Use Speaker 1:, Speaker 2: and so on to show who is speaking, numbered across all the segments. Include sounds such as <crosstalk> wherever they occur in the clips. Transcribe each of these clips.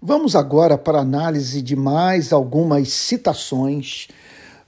Speaker 1: Vamos agora para a análise de mais algumas citações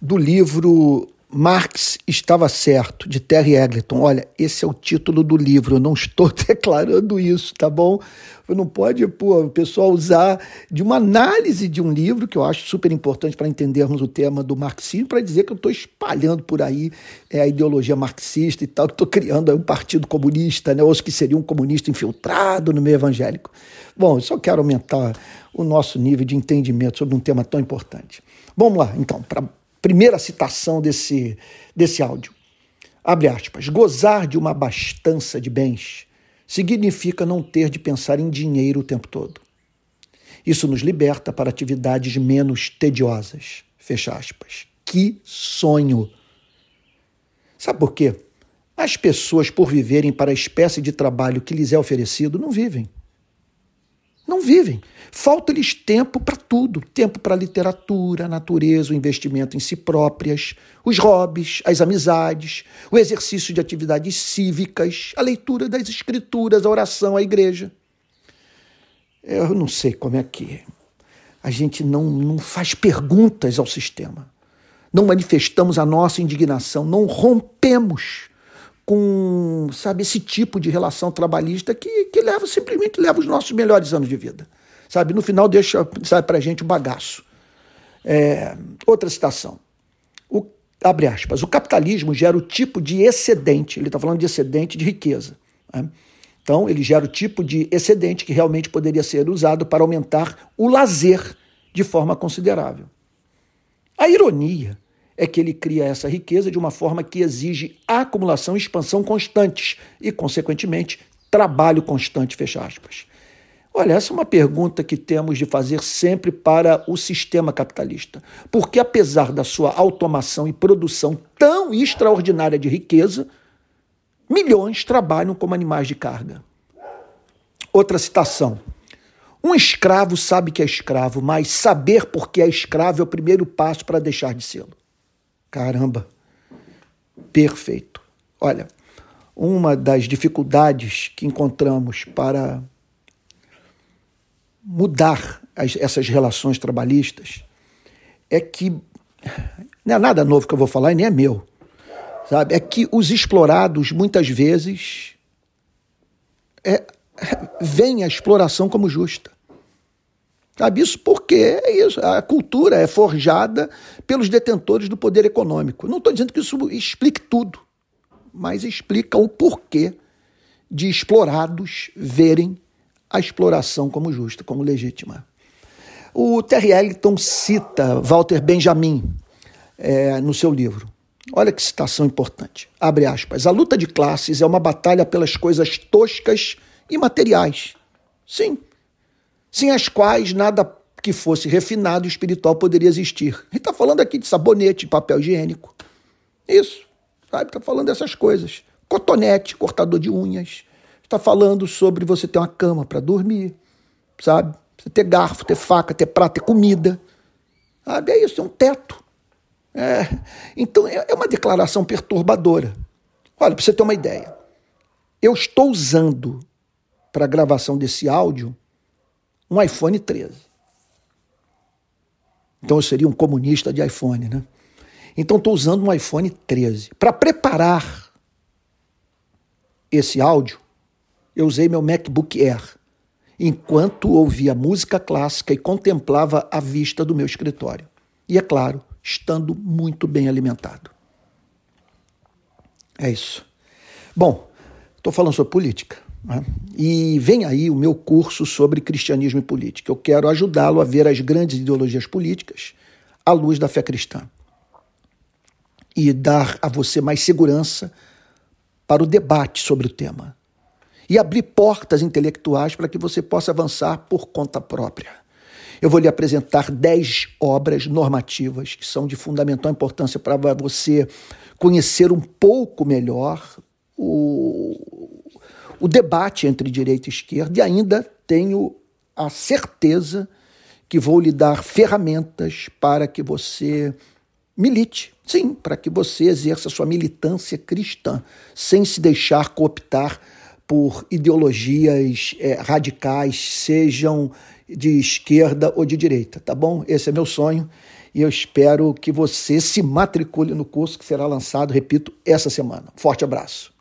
Speaker 1: do livro Marx estava certo, de Terry Egerton. Olha, esse é o título do livro, eu não estou <laughs> declarando isso, tá bom? Não pode, pô, o pessoal usar de uma análise de um livro, que eu acho super importante para entendermos o tema do marxismo, para dizer que eu estou espalhando por aí é, a ideologia marxista e tal, que estou criando aí um partido comunista, né? ou que seria um comunista infiltrado no meio evangélico. Bom, eu só quero aumentar o nosso nível de entendimento sobre um tema tão importante. Vamos lá, então, para primeira citação desse, desse áudio. Abre aspas. Gozar de uma abastança de bens significa não ter de pensar em dinheiro o tempo todo. Isso nos liberta para atividades menos tediosas. Fecha aspas. Que sonho! Sabe por quê? As pessoas, por viverem para a espécie de trabalho que lhes é oferecido, não vivem. Não vivem. Falta-lhes tempo para tudo: tempo para a literatura, a natureza, o investimento em si próprias, os hobbies, as amizades, o exercício de atividades cívicas, a leitura das escrituras, a oração, a igreja. Eu não sei como é que a gente não, não faz perguntas ao sistema, não manifestamos a nossa indignação, não rompemos com, sabe, esse tipo de relação trabalhista que, que leva, simplesmente leva os nossos melhores anos de vida. Sabe, no final deixa, sabe, pra gente o bagaço. É, outra citação. O, abre aspas. O capitalismo gera o tipo de excedente, ele está falando de excedente de riqueza. Né? Então, ele gera o tipo de excedente que realmente poderia ser usado para aumentar o lazer de forma considerável. A ironia é que ele cria essa riqueza de uma forma que exige acumulação e expansão constantes e, consequentemente, trabalho constante, fecha aspas. Olha, essa é uma pergunta que temos de fazer sempre para o sistema capitalista. Porque, apesar da sua automação e produção tão extraordinária de riqueza, milhões trabalham como animais de carga. Outra citação. Um escravo sabe que é escravo, mas saber por que é escravo é o primeiro passo para deixar de sê-lo. Caramba, perfeito. Olha, uma das dificuldades que encontramos para mudar as, essas relações trabalhistas é que não é nada novo que eu vou falar e nem é meu, sabe? É que os explorados muitas vezes é, veem a exploração como justa. Sabe isso porque é isso, a cultura é forjada pelos detentores do poder econômico. Não estou dizendo que isso explique tudo, mas explica o porquê de explorados verem a exploração como justa, como legítima. O Terry Ellington cita Walter Benjamin é, no seu livro. Olha que citação importante. Abre aspas. A luta de classes é uma batalha pelas coisas toscas e materiais. Sim, sem as quais nada que fosse refinado e espiritual poderia existir. Ele está falando aqui de sabonete, papel higiênico. Isso, sabe? Está falando dessas coisas. Cotonete, cortador de unhas. Está falando sobre você ter uma cama para dormir, sabe? Você ter garfo, ter faca, ter prato, ter comida. Sabe? É isso, é um teto. É. Então é, é uma declaração perturbadora. Olha, para você ter uma ideia, eu estou usando para a gravação desse áudio um iPhone 13. Então eu seria um comunista de iPhone, né? Então estou usando um iPhone 13. Para preparar esse áudio, eu usei meu MacBook Air, enquanto ouvia música clássica e contemplava a vista do meu escritório. E é claro, estando muito bem alimentado. É isso. Bom, estou falando sobre política. Né? E vem aí o meu curso sobre cristianismo e política. Eu quero ajudá-lo a ver as grandes ideologias políticas à luz da fé cristã e dar a você mais segurança para o debate sobre o tema e abrir portas intelectuais para que você possa avançar por conta própria. Eu vou lhe apresentar dez obras normativas que são de fundamental importância para você conhecer um pouco melhor o, o debate entre direita e esquerda e ainda tenho a certeza que vou lhe dar ferramentas para que você milite, sim, para que você exerça sua militância cristã, sem se deixar cooptar por ideologias é, radicais, sejam de esquerda ou de direita, tá bom? Esse é meu sonho e eu espero que você se matricule no curso que será lançado, repito, essa semana. Forte abraço.